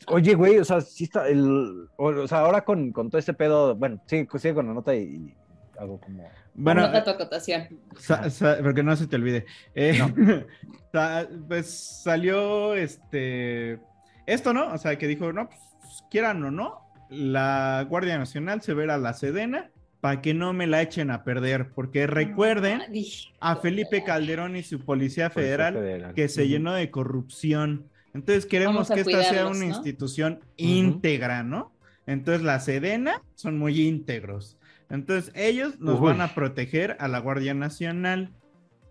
Oye, güey, o sea, sí está el. O, o sea, ahora con, con todo este pedo. Bueno, sí, sigue con la nota y, y algo como. Bueno, Anota tu acotación. sa- sa- porque no se te olvide. Eh, sa- pues salió este esto, ¿no? O sea, que dijo, no, pues quieran o no, la Guardia Nacional se verá a la Sedena para que no me la echen a perder, porque recuerden Ay, a Felipe Calderón y su Policía Policía Federal que se llenó de corrupción. Entonces queremos que esta sea una ¿no? institución íntegra, ¿no? Entonces la Sedena son muy íntegros. Entonces ellos nos Uy. van a proteger a la Guardia Nacional.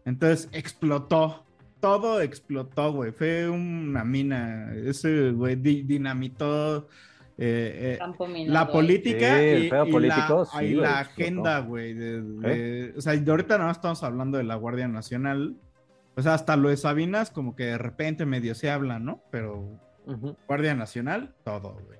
Entonces explotó. Todo explotó, güey. Fue una mina. Ese güey di- dinamitó eh, eh, la eh. política Sí, y, político, la, sí, y güey, la explotó. agenda, güey. de- O sea, de ahorita no estamos hablando de la Guardia Nacional. O sea, hasta lo de Sabinas, como que de repente medio se habla, ¿no? Pero. Guardia Nacional, todo, güey.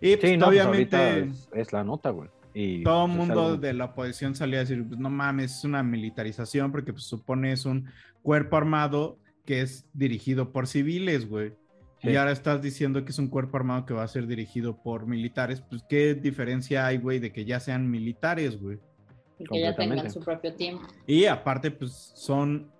Y pues, Sí, no, pues obviamente es, es la nota, güey. Y, todo el pues, mundo algo- de la oposición salía a decir, pues no mames, es una militarización porque pues, supone es un cuerpo armado que es dirigido por civiles, güey. Y ahora estás diciendo que es un cuerpo armado que va a ser dirigido por militares, pues qué diferencia hay, güey, de que ya sean militares, güey. Y que ya tengan su propio tiempo. Y aparte, pues son,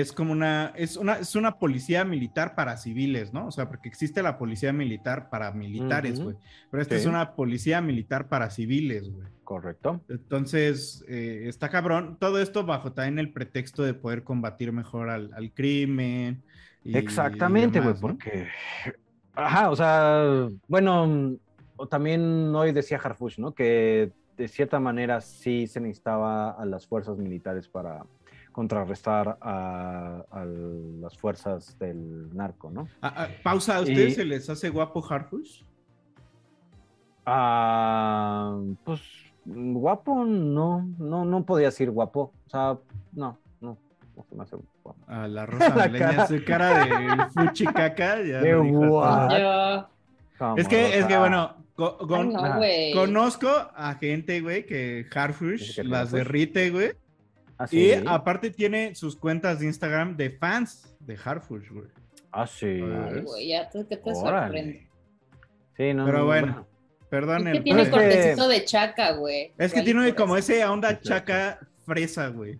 es como una, es una, es una policía militar para civiles, ¿no? O sea, porque existe la policía militar para militares, güey. Pero esta Sí. es una policía militar para civiles, güey. Correcto. Entonces, eh, está cabrón. Todo esto bajo también el pretexto de poder combatir mejor al, al crimen. y- Exactamente, güey, porque. Ajá, o sea, bueno, también hoy decía Harfush, ¿no? Que de cierta manera sí se necesitaba a las fuerzas militares para contrarrestar a, a las fuerzas del narco, ¿no? Ah, ah, pausa, ¿a ustedes Y- se les hace guapo Harfush? Ah, pues guapo, no, no, no podía decir guapo, o sea, no, no, no se me hace guapo. A la rosa La Meleña, cara. su cara de fuchicaca. Ya. Yo, Como Es que, es que bueno, ay, no, conozco a gente, güey, que Harfush que las Harfush. derrite, güey. Ah, Y aparte tiene sus cuentas de Instagram de fans de Harfush, güey. Ah, sí. Ay, güey, ya, ¿tú ¿qué te sorprende? Sí, no, Pero no, bueno, Perdón Es que tiene que- cortecito de chaca, güey. Es que tiene como ese onda chaca fresa, güey.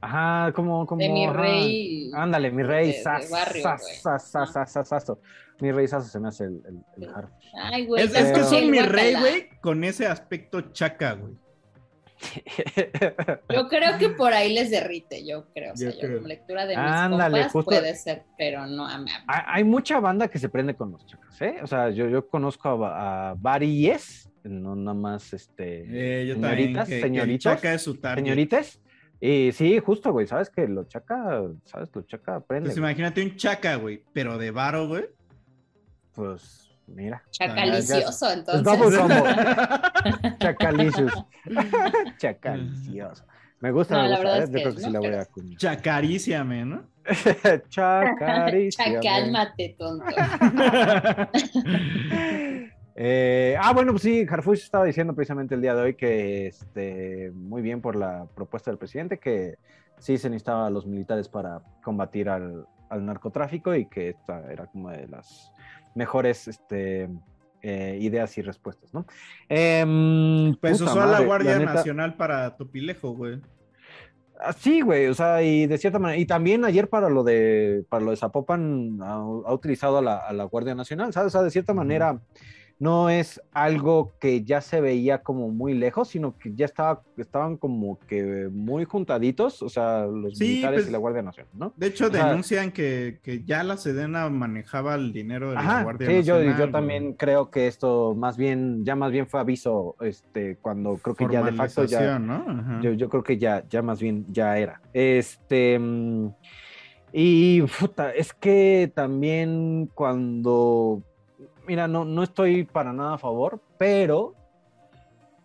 Ajá, como, como. De mi ajá. rey. Ándale, mi rey. de- de sas, barrio, sas, güey. sas, sas, sas, sas, saso. Mi rey saso se me hace el, el. Ay, güey. Es, es que son mi rey, güey, con ese aspecto chaca, güey. Yo creo que por ahí les derrite, yo creo. O sea, Yo yo, creo. lectura de mis Ándale, compas justo- puede ser, pero no a mí. Hay hay mucha banda que se prende con los chacas, ¿eh? O sea, yo, yo conozco a, a varias, no nada más este. Eh, yo también, señoritas, que- que el señoritos, chaca es su señoritas. Y sí, justo, güey, sabes que lo chaca, sabes, lo chaca prende. Pues imagínate un chaca, güey, pero de varo, güey. Pues Mira. Chacalicioso, Ah, entonces. Chacalicious. Chacalicioso. Me gusta, No, me la gusta, verdad ¿eh? es Yo creo que sí no, la voy a acuñar. Chacaríciame, ¿no? Chacaríciame. Chacálmate, tonto. Eh, ah, bueno, pues sí, Harfush estaba diciendo precisamente el día de hoy que este, muy bien por la propuesta del presidente, que sí se necesitaba a los militares para combatir al, al narcotráfico y que esta era como de las mejores este, eh, ideas y respuestas, ¿no? Em, Pues usó a la madre, Guardia neta- Nacional para Topilejo, güey. Ah, Sí, güey, o sea, y de cierta manera, y también ayer para lo de, para lo de Zapopan ha, ha utilizado a la, a la Guardia Nacional, ¿sabes? O sea, de cierta manera no es algo que ya se veía como muy lejos, sino que ya estaba, estaban como que muy juntaditos, o sea, los Sí, militares pues, y la Guardia Nacional, ¿no? De hecho, O sea, denuncian que, que ya la Sedena manejaba el dinero de la Guardia sí, yo, Nacional. yo también creo que esto más bien, ya más bien fue aviso, este, cuando creo que ya de facto ya. Yo, yo creo que ya, ya más bien ya era. Este. mm, Y puta, es que también cuando. Mira, no, no estoy para nada a favor, pero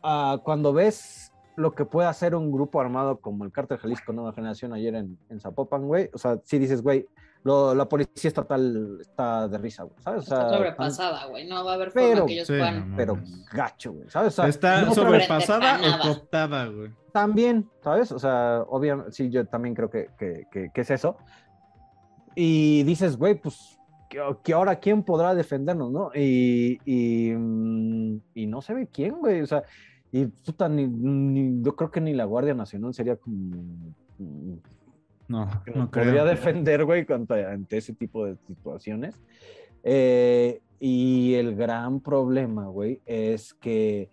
ah, cuando ves lo que puede hacer un grupo armado como el Cártel Jalisco Nueva Generación ayer en, en Zapopan, güey, o sea, sí dices, güey, lo- la policía estatal está de risa, güey, ¿sabes? O sea, Está sobrepasada, güey. No va a haber forma Pero- que ellos Sí, puedan. no pero gacho, güey, ¿sabes? O sea, ¿Está no sobrepasada o cooptada, güey? también, ¿sabes? O sea, obviamente, sí, yo también creo que, que- que- que es eso. Y dices, güey, pues, que, ahora quién podrá defendernos, ¿no? Y, y, mm, y no se ve quién, güey, o sea, y puta, ni, ni- yo creo que ni la Guardia Nacional sería como... No, que no creo. podría defender, güey, ante, ante ese tipo de situaciones. Eh, y el gran problema, güey, es que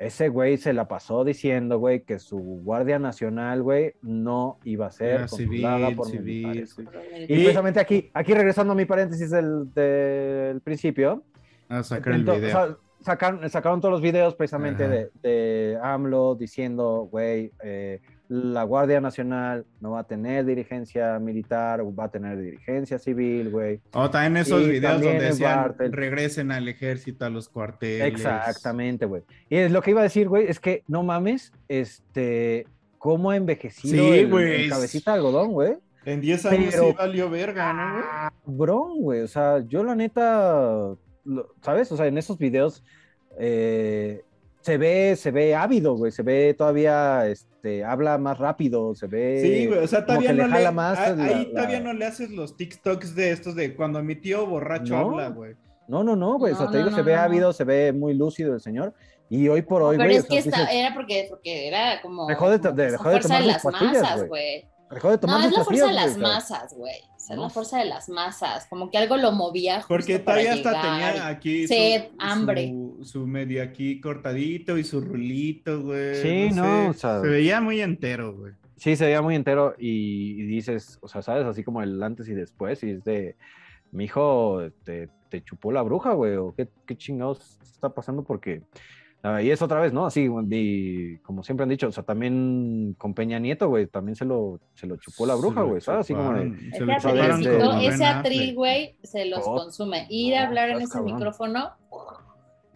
ese güey se la pasó diciendo, güey, que su Guardia Nacional, güey, no iba a ser Era controlada civil, por civil. militares. sí. Y, Y- precisamente aquí, aquí regresando a mi paréntesis del, del principio, A sacar el video. sa- sacaron, sacaron todos los videos precisamente de, de AMLO diciendo, güey, eh, la Guardia Nacional no va a tener dirigencia militar, va a tener dirigencia civil, güey. O también esos Y videos también donde decían Bartel. regresen al ejército, a los cuarteles. Exactamente, güey. Y es lo que iba a decir, güey, es que no mames, este, cómo ha envejecido Sí, el, cabecita de algodón, güey. En 10 años Pero- sí valió verga, ¿no, güey? Cabrón, güey. O sea, yo la neta, ¿sabes? O sea, en esos videos eh, se ve, se ve ávido, güey. Se ve todavía, este, habla más rápido, se ve. Sí, güey, o sea, como todavía que no le le, jala más a- la- ahí la- todavía no le haces los TikToks de estos de cuando mi tío borracho No. habla, güey. No, no, no, güey. o sea, No, te digo, no, se no, ve ávido, se ve muy lúcido el señor. Y hoy por hoy, Pero güey. es o que sea, esta- dices, era porque, porque era como. Dejó de- de- dejó de tomar las masas, güey. Dejó de tomar No, es la fuerza de las masas, güey. O sea, No. la fuerza de las masas. Como que algo lo movía. justo Porque para todavía hasta tenía aquí Sed, su, hambre. Su, su medio aquí cortadito y su rulito, güey. Sí, no, sé, o sea- Se veía muy entero, güey. Sí, se veía muy entero y, y dices, o sea, sabes, así como el antes y después, y es de, mi hijo te, te chupó la bruja, güey, o qué, qué chingados está pasando porque, y es otra vez, ¿no? Así, y como siempre han dicho, o sea, también con Peña Nieto, güey, también se lo, se lo chupó la bruja, güey, ¿sabes? Así como de, se Ese lo ese atril, güey, se los Oh, consume. Ir a hablar en ese cabrón. micrófono,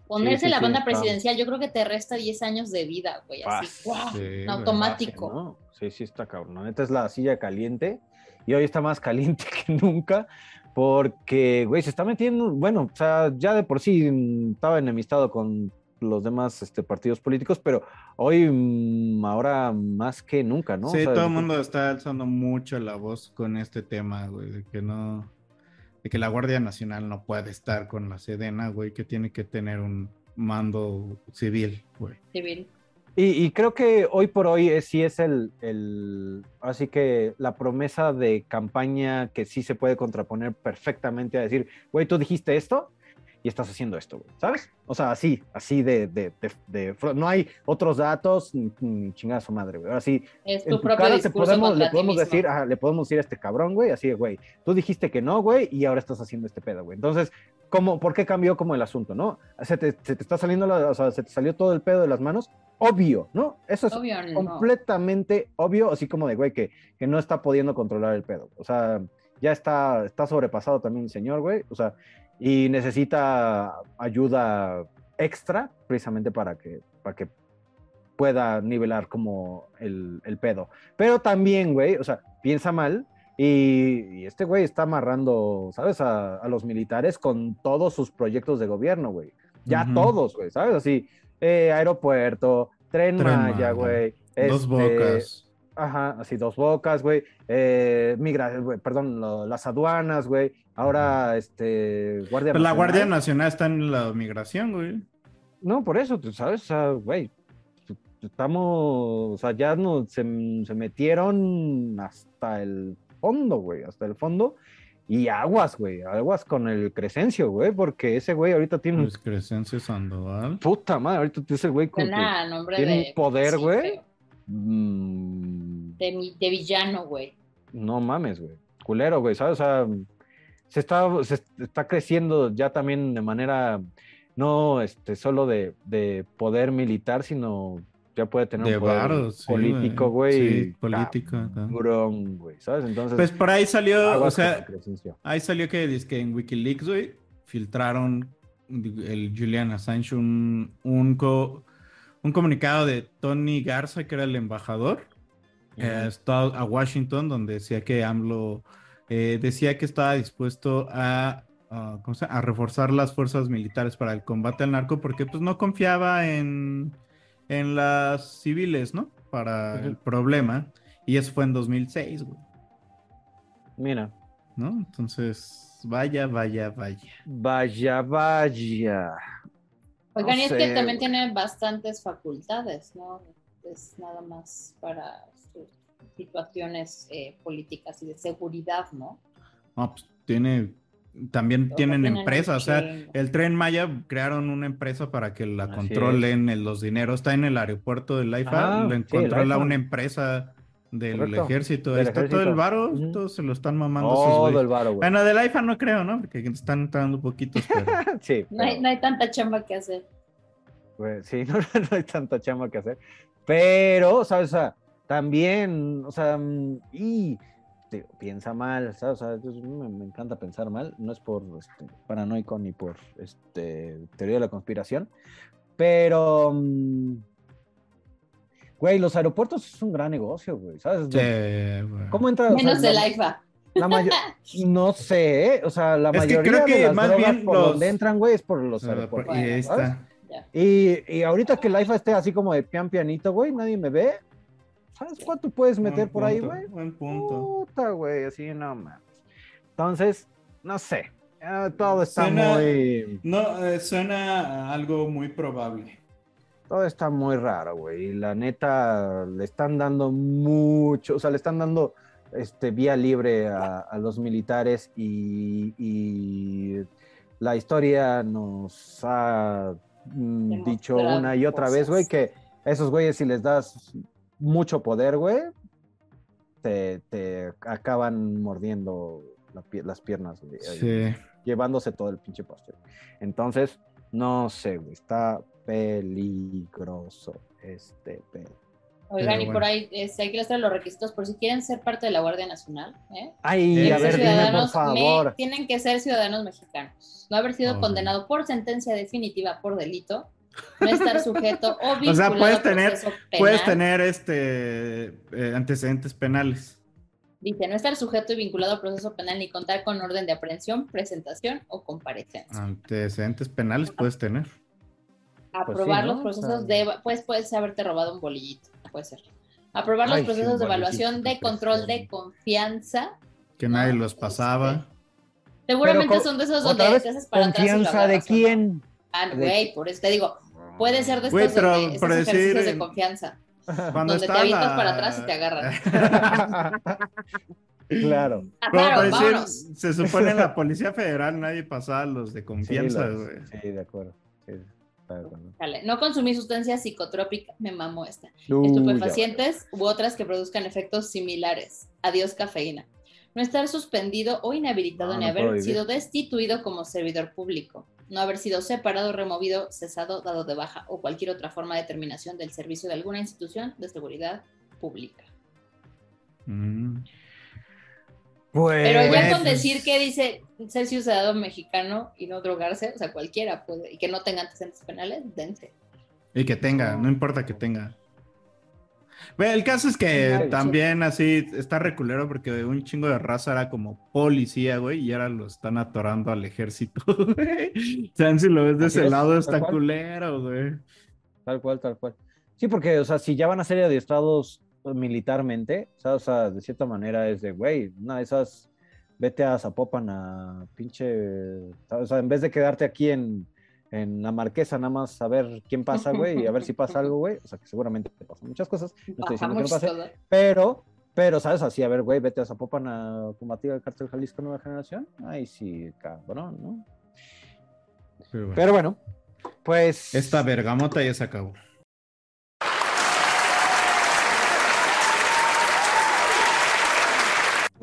ponerse sí, la sí, banda está. presidencial, yo creo que te resta 10 años de vida, güey. Así. Sí, en automático. ¿no? Sí, sí está cabrón. La neta es la silla caliente y hoy está más caliente que nunca porque, güey, se está metiendo, bueno, o sea, ya de por sí estaba enemistado con los demás este, partidos políticos, pero hoy, mm, ahora más que nunca, ¿no? O Sí, sea, todo el mundo está alzando mucho la voz con este tema, güey, de que no, de que la Guardia Nacional no puede estar con la Sedena, güey, que tiene que tener un mando civil, güey. Civil. Y, y creo que hoy por hoy es, sí es el, el, así que la promesa de campaña que sí se puede contraponer perfectamente a decir, güey, tú dijiste esto y estás haciendo esto, güey, ¿sabes? O sea, así, así de, de, de, de- no hay otros datos, ni, ni chingada su madre, güey. Ahora sí, Es en tu tu propio cara discurso podemos, le podemos decir, ajá, le podemos decir a este cabrón, güey, así de, güey, tú dijiste que no, güey, y ahora estás haciendo este pedo, güey. Entonces, ¿cómo, ¿por qué cambió como el asunto, no? Se te, se te está saliendo, la- o sea, se te salió todo el pedo de las manos, obvio, ¿no? Eso es Obvio, no. completamente obvio, así como de, güey, que, que no está pudiendo controlar el pedo. O sea, ya está, está sobrepasado también el señor, güey. O sea, y necesita ayuda extra precisamente para que, para que pueda nivelar como el, el pedo. Pero también, güey, o sea, piensa mal y, y este güey está amarrando, ¿sabes? A, a los militares con todos sus proyectos de gobierno, güey. Ya todos, güey, ¿sabes? Así, eh, aeropuerto, tren, Tren Maya, güey. Dos este, bocas. Ajá, así dos bocas, güey. Eh, migra, güey, perdón, lo- las aduanas, güey. Ahora, este, Guardia Pues la. Guardia Nacional está en la migración, güey. No, por eso, tú sabes, o sea, güey, estamos, o sea, ya no, se, se metieron hasta el fondo, güey, hasta el fondo. Y aguas, güey, aguas con el Crescencio, güey, porque ese güey ahorita tiene un Luis Crescencio Sandoval. puta madre, ahorita ese güey con tiene de. un poder, sí, güey. feo. Mm, De, mi- de villano, güey. no mames, güey, culero, güey, ¿sabes? O sea, se está, se está creciendo ya también de manera, no este, solo de, de poder militar, sino ya puede tener De un poder varo, sí, político, güey. Sí, político. Cabrón, güey, ¿sabes? Entonces, Pues por ahí salió, o sea, ahí salió que, dizque en Wikileaks, güey, filtraron el Julian Assange un, un, co- un comunicado de Tony Garza, que era el embajador, Estaba a Washington, donde decía que AMLO eh, decía que estaba dispuesto a, a, ¿cómo se a reforzar las fuerzas militares para el combate al narco, porque pues no confiaba en, en las civiles, ¿no? Para el problema. Y eso fue en 2006, güey. Mira, ¿no? Entonces, vaya, vaya, vaya. vaya, vaya. Oigan, No y es sé, que también güey. tiene bastantes facultades, ¿no? Es nada más para situaciones eh, políticas y de seguridad, ¿no? No, pues tiene, también tienen tienen empresas, o sea, el Tren Maya crearon una empresa para que la Así controlen en los dineros, está en el aeropuerto del IFA, Ah, lo sí, el controla una empresa del Correcto, ejército, del está todo el varo, todos se lo están mamando Todo el varo, güey. Bueno, del IFA no creo, ¿no? Porque están entrando poquitos, pero... Sí, No hay, no hay tanta chamba que hacer. Pues, sí, no, no hay tanta chamba que hacer. Pero, ¿sabes? O sea, también, o sea, mm, y piensa mal, ¿sabes? O sea, yo- me, me encanta pensar mal, no es por este, paranoico ni por este, teoría de la conspiración, pero, mm, güey, los aeropuertos es un gran negocio, güey, ¿sabes? Sí, güey. ¿Cómo entra? o sea, Menos la- el AIFA. la mayo- no sé, ¿eh? o sea, la Es que mayoría creo que de las más drogas bien por los- donde entran, güey, es por los aeropuertos. y ahí está. Y, y ahorita que el IFA esté así como de pian pianito, güey, nadie me ve. ¿Sabes cuánto puedes meter Buen por ahí, güey? Buen punto. Puta, güey, así no mames. Entonces, no sé. ah, todo está Suena- muy. No, eh, suena a algo muy probable. Todo está muy raro, güey. Y la neta, le están dando mucho. O sea, le están dando este, vía libre a, a los militares y, y la historia nos ha mm, dicho una y otra cosas. vez, güey, que a esos güeyes, si les das mucho poder, güey, te, te acaban mordiendo la pie- las piernas, güey, ahí, Sí. llevándose todo el pinche pastel. Entonces, no sé, güey, está peligroso este pedo. Oigan, Pero y por bueno. ahí este, hay que listar los requisitos por si quieren ser parte de la Guardia Nacional. ¿eh? Ay, Eh, a ver, dime por Ciudadanos favor. me- tienen que ser ciudadanos mexicanos. No haber sido Oh. condenado por sentencia definitiva por delito. No estar sujeto o vinculado O sea, puedes tener, puedes tener este eh, antecedentes penales. Dice, no estar sujeto y vinculado a proceso penal ni contar con orden de aprehensión, presentación o comparecencia. Antecedentes penales puedes tener. Aprobar sí, ¿no? los procesos O sea- de... Pues puedes haberte robado un bolillito, puede ser. Aprobar los Ay, procesos de evaluación de control de confianza. Que nadie No, los pasaba. Seguramente son de esos donde te haces para atrás y lo ¿confianza de quién? Ah, güey, por eso te digo, puede ser de estos Güey, pero decir, ejercicios de confianza, Cuando donde te avientas la- para atrás y te agarran. claro. Ah, Pero claro, por decir, vámonos. se supone en la Policía Federal nadie pasaba los de confianza, sí, los- sí, de acuerdo. Sí, está de acuerdo. Dale, No consumir sustancias psicotrópicas, me mamó esta. Uy, Estupefacientes u otras que produzcan efectos similares. Adiós cafeína. No estar suspendido o inhabilitado No, ni no haber sido destituido como servidor público. No haber sido separado, removido, cesado, dado de baja o cualquier otra forma de terminación del servicio de alguna institución de seguridad pública. Mm. Pues, Pero ya con pues- decir que dice ser ciudadano mexicano y no drogarse, o sea, cualquiera puede, y que no tenga antecedentes penales, dense. Y que tenga, no importa que tenga. El caso es que también así está reculero porque un chingo de raza era como policía, güey, y ahora lo están atorando al ejército, güey. O sea, si lo ves de Así ese es, lado está cual. culero, güey. Tal cual, tal cual. Sí, porque, o sea, si ya van a ser adiestrados militarmente, o sea, o sea, de cierta manera es de, güey, una de esas, vete a Zapopan a pinche, o sea, en vez de quedarte aquí en, en la marquesa, nada más a ver quién pasa, güey, y a ver si pasa algo, güey, o sea, que seguramente te pasan muchas cosas, no estoy diciendo que no Bajamos pase, todo. pero, pero, ¿sabes? Así, a ver, güey, vete a Zapopan a combatir al cártel Jalisco Nueva Generación, ay, sí, cabrón, ¿no? Pero bueno. Pero bueno, pues... Esta bergamota ya se acabó.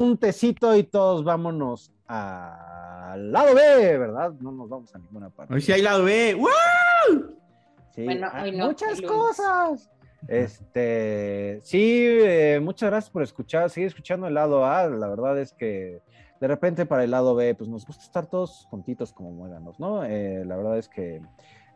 un tecito y todos vámonos al lado B, ¿verdad? No nos vamos a ninguna parte. Hoy sí hay lado B. ¡Wow! Sí, Bueno, hay hoy no, muchas cosas. Este, sí, eh, muchas gracias por escuchar, seguir escuchando el lado A. La verdad es que de repente para el lado B, pues nos gusta estar todos juntitos como muéganos, ¿no? Eh, la verdad es que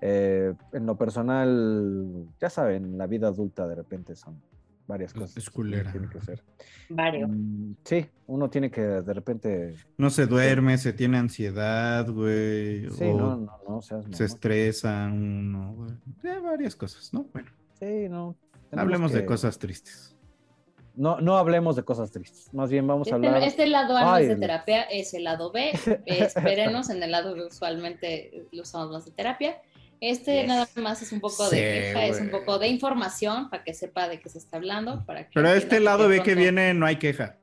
eh, en lo personal, ya saben, la vida adulta de repente son varias cosas. Es culera. Tiene que ser. Vario. Mm, sí, uno tiene que de repente. No se duerme, se tiene ansiedad, güey. Sí, o no, no, no, seas se estresa uno, güey. Eh, varias cosas, ¿no? Bueno, Sí, no. hablemos de que- cosas tristes. No, no hablemos de cosas tristes. Más bien vamos a Este, hablar. este lado A no es de terapia, es el lado B. Espérenos, en el lado B usualmente lo usamos más de terapia. Este Yes. nada más es un poco de queja, es un poco de información para que sepa de qué se está hablando. Para que Pero este lado B que viene no hay queja.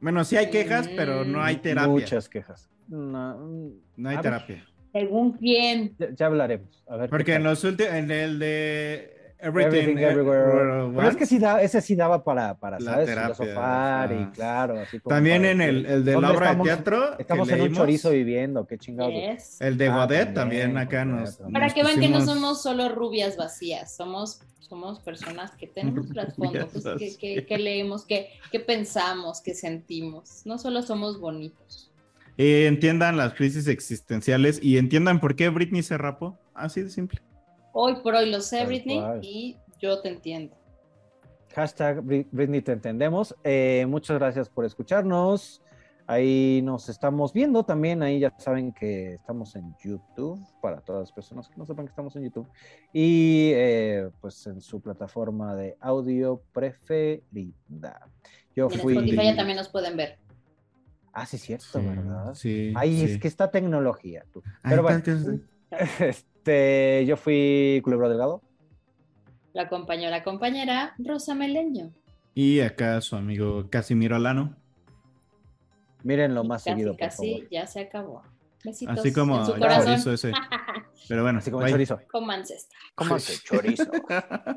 Bueno, sí hay quejas, pero no hay terapia. Muchas quejas. No, mm, No hay ver, terapia. Según quién. ya, ya hablaremos. A ver Porque en los últimos, en el de Everything, Everything, eh, everywhere. All Pero es que sí da, ese sí daba para, para La ¿sabes? terapia, Filosofar y claro, así como También para en el, el de la ¿dónde obra estamos? de teatro. que Estamos en un leímos, chorizo viviendo, qué chingados. Yes. El de Ah, Godet también, también, acá nos. Para nos que vean que no pusimos- somos solo rubias vacías, somos, somos personas que tenemos trasfondo, pues, que, que- que leemos, que, que pensamos, que sentimos. No solo somos bonitos. Eh, entiendan las crisis existenciales y entiendan por qué Britney se rapó. Así de simple. Hoy por hoy lo sé, Tal Britney, y yo te entiendo. Hashtag Bri- Britney te entendemos. Eh, muchas gracias por escucharnos. Ahí nos estamos viendo también. Ahí ya saben que estamos en YouTube para todas las personas que no sepan que estamos en YouTube. Y eh, pues en su plataforma de audio preferida. Yo Y en fui. Spotify ya también nos pueden ver. Ah, sí, es cierto, Sí, ¿verdad? sí, Ahí sí. es que está tecnología. tú. Ay, Pero bueno, este, yo fui Culebro Delgado. La acompañó la compañera Rosa Meleño. Y acá su amigo Casimiro Alano. Mírenlo más casi, seguido, por casi favor. ya se acabó. Besitos Así como en su el corazón. chorizo ese. Pero bueno, Así como el chorizo. Cómanse chorizo.